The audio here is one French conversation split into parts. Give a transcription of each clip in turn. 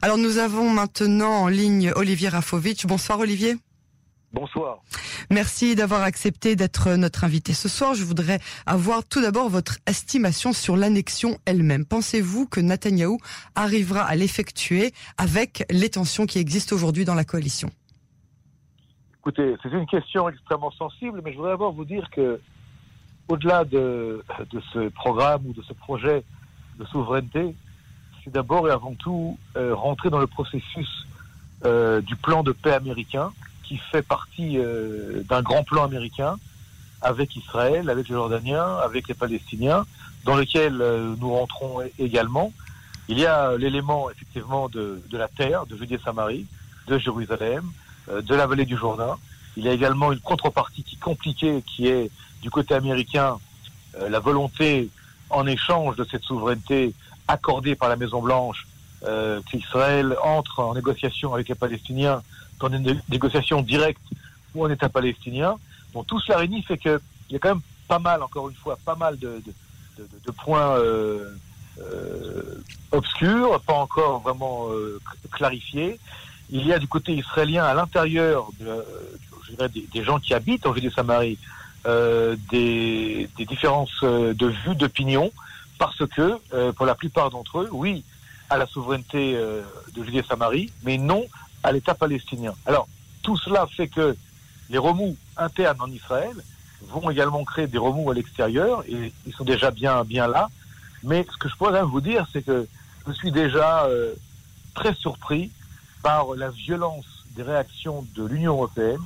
Alors nous avons maintenant en ligne Olivier Rafovitch. Bonsoir Olivier. Bonsoir. Merci d'avoir accepté d'être notre invité ce soir. Je voudrais avoir tout d'abord votre estimation sur l'annexion elle-même. Pensez-vous que Netanyahou arrivera à l'effectuer avec les tensions qui existent aujourd'hui dans la coalition? Écoutez, c'est une question extrêmement sensible, mais je voudrais d'abord vous dire que, au-delà de, de, ce programme ou de ce projet de souveraineté, d'abord et avant tout euh, rentrer dans le processus euh, du plan de paix américain, qui fait partie euh, d'un grand plan américain avec Israël, avec les Jordaniens, avec les Palestiniens, dans lequel nous rentrons également. Il y a l'élément effectivement de, de, la terre, de Judée-Samarie, de Jérusalem, de la vallée du Jourdain. Il y a également une contrepartie qui est compliquée, qui est du côté américain la volonté en échange de cette souveraineté accordée par la Maison Blanche euh, qu'Israël entre en négociation avec les Palestiniens dans une négociation directe ou en État palestinien. Donc tout cela réunit fait qu'il y a quand même pas mal, encore une fois, pas mal de, de, de, points euh, euh, obscurs, pas encore vraiment euh, clarifiés. Il y a du côté israélien, à l'intérieur des, des, gens qui habitent en Judée-Samarie, euh, des, des, différences de vues, d'opinion, parce que, pour la plupart d'entre eux, oui, à la souveraineté de Judée-Samarie, mais non à l'État palestinien. Alors, tout cela fait que les remous internes en Israël vont également créer des remous à l'extérieur, et ils sont déjà bien, bien là. Mais ce que je pourrais vous dire, c'est que je suis déjà euh, très surpris par la violence des réactions de l'Union européenne,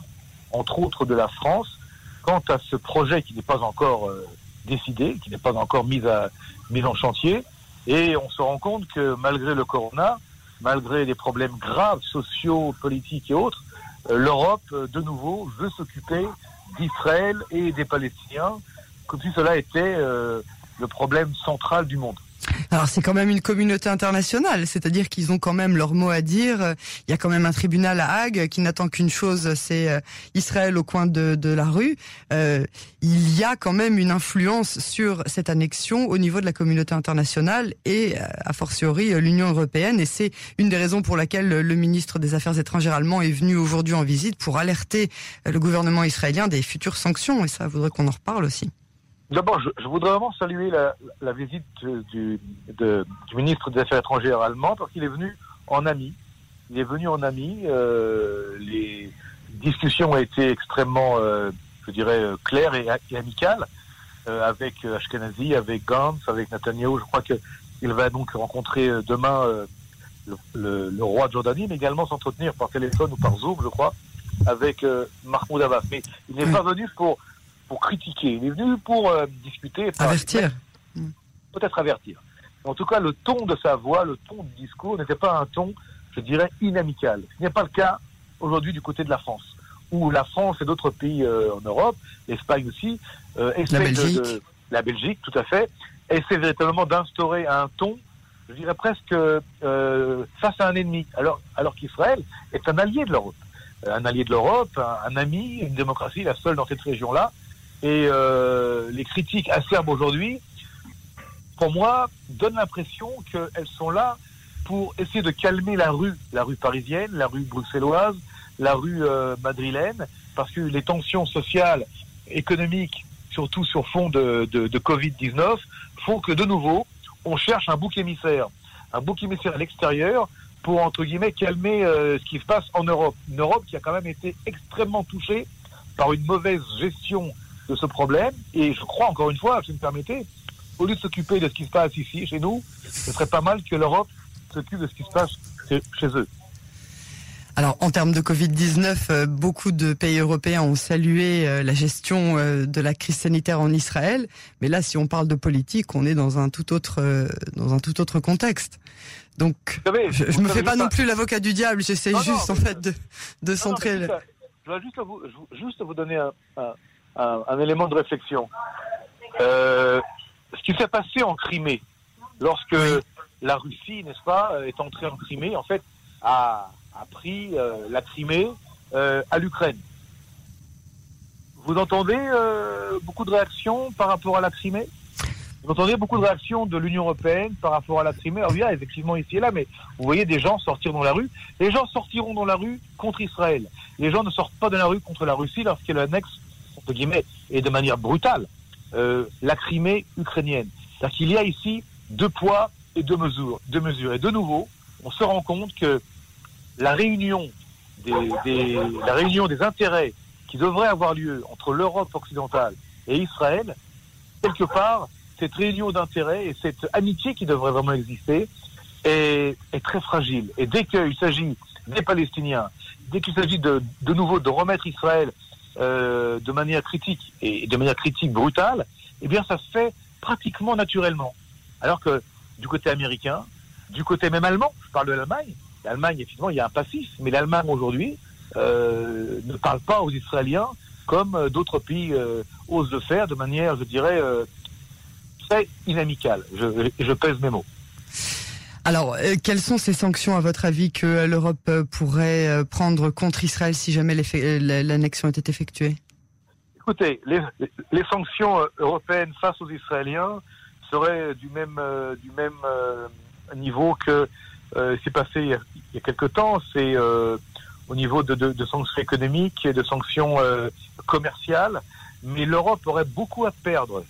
entre autres de la France, quant à ce projet qui n'est pas encore euh, décidé, qui n'est pas encore mis, à, mis en chantier. Et on se rend compte que malgré le corona, malgré des problèmes graves sociaux, politiques et autres, euh, l'Europe, euh, de nouveau, veut s'occuper d'Israël et des Palestiniens, comme si cela était euh, le problème central du monde. Alors c'est quand même une communauté internationale, c'est-à-dire qu'ils ont quand même leur mot à dire. Il y a quand même un tribunal à Hague qui n'attend qu'une chose, c'est Israël au coin de, la rue. Euh, il y a quand même une influence sur cette annexion au niveau de la communauté internationale et a fortiori l'Union européenne. Et c'est une des raisons pour laquelle le ministre des Affaires étrangères allemand est venu aujourd'hui en visite pour alerter le gouvernement israélien des futures sanctions. Et ça voudrait qu'on en reparle aussi. D'abord, je, je, voudrais vraiment saluer la, la visite du, de, du, ministre des Affaires étrangères allemand parce qu'il est venu en ami. Il est venu en ami. Euh, les discussions ont été extrêmement, euh, je dirais, claires et, et amicales euh, avec Ashkenazi, avec Gantz, avec Netanyahu. Je crois qu'il va donc rencontrer demain le, le, le, roi de Jordanie, mais également s'entretenir par téléphone ou par Zoom, je crois, avec Mahmoud Abbas. Mais il n'est pas venu pour pour critiquer, il est venu pour euh, discuter. Avertir. Peut-être avertir. En tout cas, le ton de sa voix, le ton du discours n'était pas un ton, je dirais, inamical. Ce n'est pas le cas aujourd'hui du côté de la France, où la France et d'autres pays euh, en Europe, l'Espagne aussi, euh, la Belgique. De, de, la Belgique, tout à fait, essaient véritablement d'instaurer un ton, je dirais presque euh, face à un ennemi, alors, alors qu'Israël est un allié de l'Europe. Un allié de l'Europe, un, un ami, une démocratie, la seule dans cette région-là, et euh, les critiques acerbes aujourd'hui, pour moi, donnent l'impression qu'elles sont là pour essayer de calmer la rue, la rue parisienne, la rue bruxelloise, la rue euh, madrilène, parce que les tensions sociales, économiques, surtout sur fond de, de, de Covid-19, font que de nouveau, on cherche un bouc émissaire, un bouc émissaire à l'extérieur pour, entre guillemets, calmer euh, ce qui se passe en Europe. Une Europe qui a quand même été extrêmement touchée par une mauvaise gestion de ce problème. Et je crois, encore une fois, si vous me permettez, au lieu de s'occuper de ce qui se passe ici, chez nous, ce serait pas mal que l'Europe s'occupe de ce qui se passe chez eux. Alors, en termes de Covid-19, euh, beaucoup de pays européens ont salué euh, la gestion euh, de la crise sanitaire en Israël. Mais là, si on parle de politique, on est dans un tout autre, dans un tout autre contexte. Donc, savez, je, je me fais pas non plus l'avocat du diable. J'essaie juste, non, en fait, de, de centrer. Non, je vais juste vous, juste vous donner un, un, un, un élément de réflexion. Euh, ce qui s'est passé en Crimée, lorsque la Russie, n'est-ce pas, est entrée en Crimée, en fait, a, a pris euh, la Crimée euh, à l'Ukraine. Vous entendez euh, beaucoup de réactions par rapport à la Crimée? Vous entendez beaucoup de réactions de l'Union européenne par rapport à la Crimée? Alors, il y a effectivement ici et là, mais vous voyez des gens sortir dans la rue. Les gens sortiront dans la rue contre Israël. Les gens ne sortent pas dans la rue contre la Russie lorsqu'elle annexe, entre guillemets, et de manière brutale, euh, la Crimée ukrainienne. Parce qu'il y a ici deux poids et deux mesures, deux mesures. Et de nouveau, on se rend compte que la réunion des, des, la réunion des intérêts qui devrait avoir lieu entre l'Europe occidentale et Israël, quelque part, cette réunion d'intérêts et cette amitié qui devrait vraiment exister est, est très fragile. Et dès qu'il s'agit des Palestiniens, dès qu'il s'agit de, de nouveau de remettre Israël euh, de manière critique et de manière critique brutale, eh bien ça se fait pratiquement naturellement. Alors que du côté américain, du côté même allemand, je parle de l'Allemagne, l'Allemagne, effectivement, il y a un passif, mais l'Allemagne aujourd'hui euh, ne parle pas aux Israéliens comme euh, d'autres pays osent le faire de manière, je dirais, très inamicale. Je pèse mes mots. Alors, euh, quelles sont ces sanctions, à votre avis, que euh, l'Europe euh, pourrait prendre contre Israël si jamais l'annexion était effectuée? Écoutez, les, les sanctions européennes face aux Israéliens seraient du même, du même niveau que euh, c'est passé il y, a, il y a quelque temps. C'est au niveau de, sanctions économiques et de sanctions commerciales. Mais l'Europe aurait beaucoup à perdre,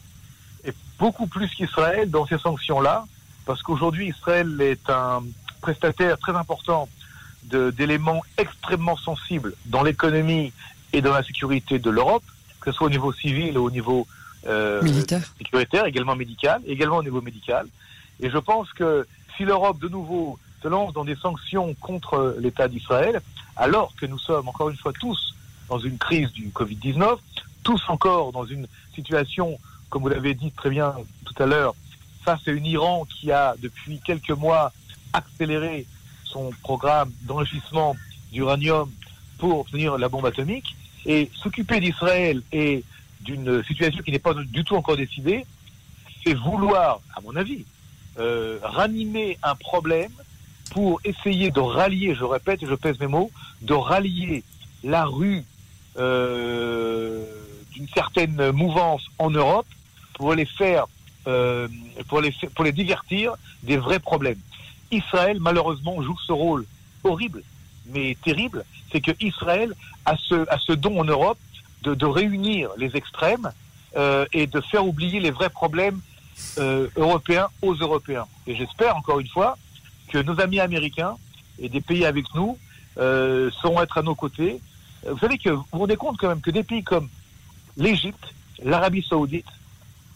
et beaucoup plus qu'Israël, dans ces sanctions-là, parce qu'aujourd'hui, Israël est un prestataire très important d'éléments extrêmement sensibles dans l'économie et dans la sécurité de l'Europe, que ce soit au niveau civil ou au niveau euh, Militaire sécuritaire, également médical, également au niveau médical. Et je pense que si l'Europe, de nouveau, se lance dans des sanctions contre l'État d'Israël, alors que nous sommes, encore une fois, tous dans une crise du Covid-19, tous encore dans une situation, comme vous l'avez dit très bien tout à l'heure, face à une Iran qui a, depuis quelques mois, accéléré son programme d'enrichissement d'uranium pour obtenir la bombe atomique, et s'occuper d'Israël et d'une situation qui n'est pas du tout encore décidée, c'est vouloir, à mon avis, euh, ranimer un problème pour essayer de rallier, je répète et je pèse mes mots, de rallier la rue euh, d'une certaine mouvance en Europe pour les faire, euh, pour les divertir des vrais problèmes. Israël, malheureusement, joue ce rôle horrible, mais terrible, c'est que Israël a ce, don en Europe de, réunir les extrêmes euh, et de faire oublier les vrais problèmes euh, européens aux Européens. Et j'espère, encore une fois, que nos amis américains et des pays avec nous euh, sauront être à nos côtés. Vous savez que vous vous rendez compte quand même que des pays comme l'Égypte, l'Arabie saoudite,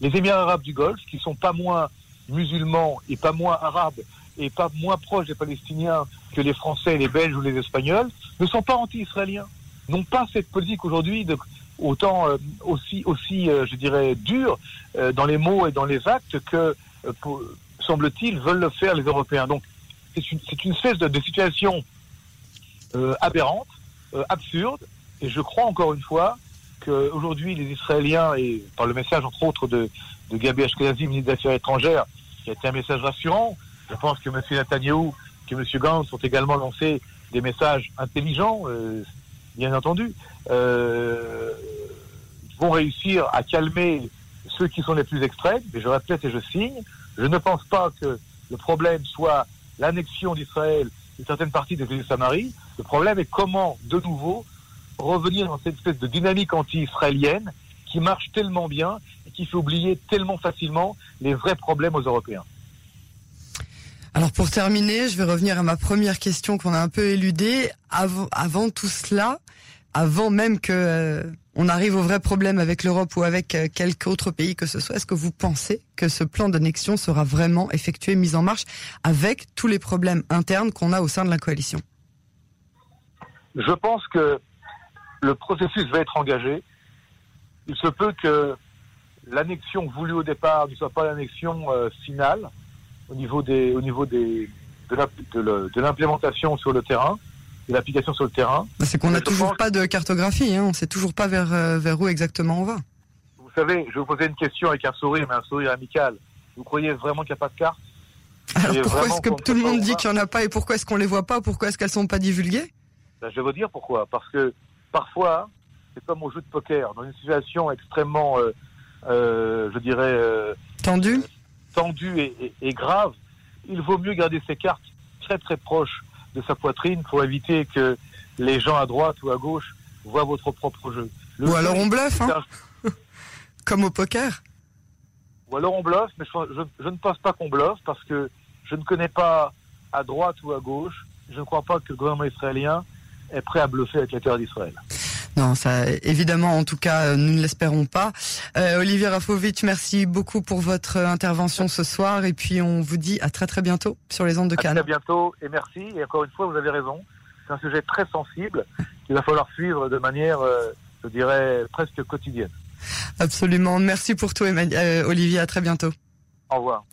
les Émirats arabes du Golfe, qui sont pas moins musulmans et pas moins arabes et pas moins proches des Palestiniens que les Français, les Belges ou les Espagnols, ne sont pas anti-israéliens, n'ont pas cette politique aujourd'hui de autant euh, aussi aussi euh, je dirais dure euh, dans les mots et dans les actes que euh, semble-t-il veulent le faire les Européens. Donc c'est une une espèce de, de situation euh, aberrante, euh, absurde, et je crois encore une fois qu'aujourd'hui les Israéliens et par le message entre autres de de Gabi Ashkenazi, ministre des Affaires étrangères, qui a été un message rassurant. Je pense que M. Netanyahu, que M. Gantz ont également lancé des messages intelligents, euh, bien entendu, euh, vont réussir à calmer ceux qui sont les plus extrêmes. Mais je répète et je signe, je ne pense pas que le problème soit l'annexion d'Israël d'une certaine partie de l'île Samarie. Le problème est comment, de nouveau, revenir dans cette espèce de dynamique anti-israélienne qui marche tellement bien et qui fait oublier tellement facilement les vrais problèmes aux Européens. Alors pour terminer, je vais revenir à ma première question qu'on a un peu éludée. Avant, avant tout cela, avant même que euh, on arrive au vrai problème avec l'Europe ou avec euh, quelque autre pays que ce soit, est-ce que vous pensez que ce plan d'annexion sera vraiment effectué, mis en marche, avec tous les problèmes internes qu'on a au sein de la coalition? Je pense que le processus va être engagé. Il se peut que l'annexion voulue au départ ne soit pas l'annexion euh, finale au niveau des, au niveau des, de l'implémentation sur le terrain, de l'application sur le terrain. Bah, C'est qu'on n'a toujours pense- pas de cartographie, hein, on sait toujours pas vers, euh, vers où exactement on va. Vous savez, je vous poser une question avec un sourire, mais un sourire amical. Vous croyez vraiment qu'il n'y a pas de carte Alors pourquoi est-ce que tout le monde dit qu'il y en a pas et pourquoi est-ce qu'on les voit pas Pourquoi est-ce qu'elles sont pas divulguées? Ben, je vais vous dire pourquoi. Parce que parfois, c'est comme au jeu de poker, dans une situation extrêmement, euh, euh, je dirais, euh, Tendu tendu et, et- et grave, il vaut mieux garder ses cartes très très proches de sa poitrine pour éviter que les gens à droite ou à gauche voient votre propre jeu. Le Ou jeu, alors on bluffe, hein, un- comme au poker. Ou alors on bluffe, mais je, je- je ne pense pas qu'on bluffe parce que je ne connais pas à droite ou à gauche. Je ne crois pas que le gouvernement israélien est prêt à bluffer avec la terre d'Israël. Non, ça, évidemment, en tout cas, nous ne l'espérons pas. Euh, Olivier Rafovitch, merci beaucoup pour votre intervention ce soir. Et puis, on vous dit à très très bientôt sur les ondes de À Cannes. très bientôt et merci. Et encore une fois, vous avez raison. C'est un sujet très sensible qu'il va falloir suivre de manière, euh, je dirais, presque quotidienne. Absolument. Merci pour tout, Emmanuel- euh, Olivier. À très bientôt. Au revoir.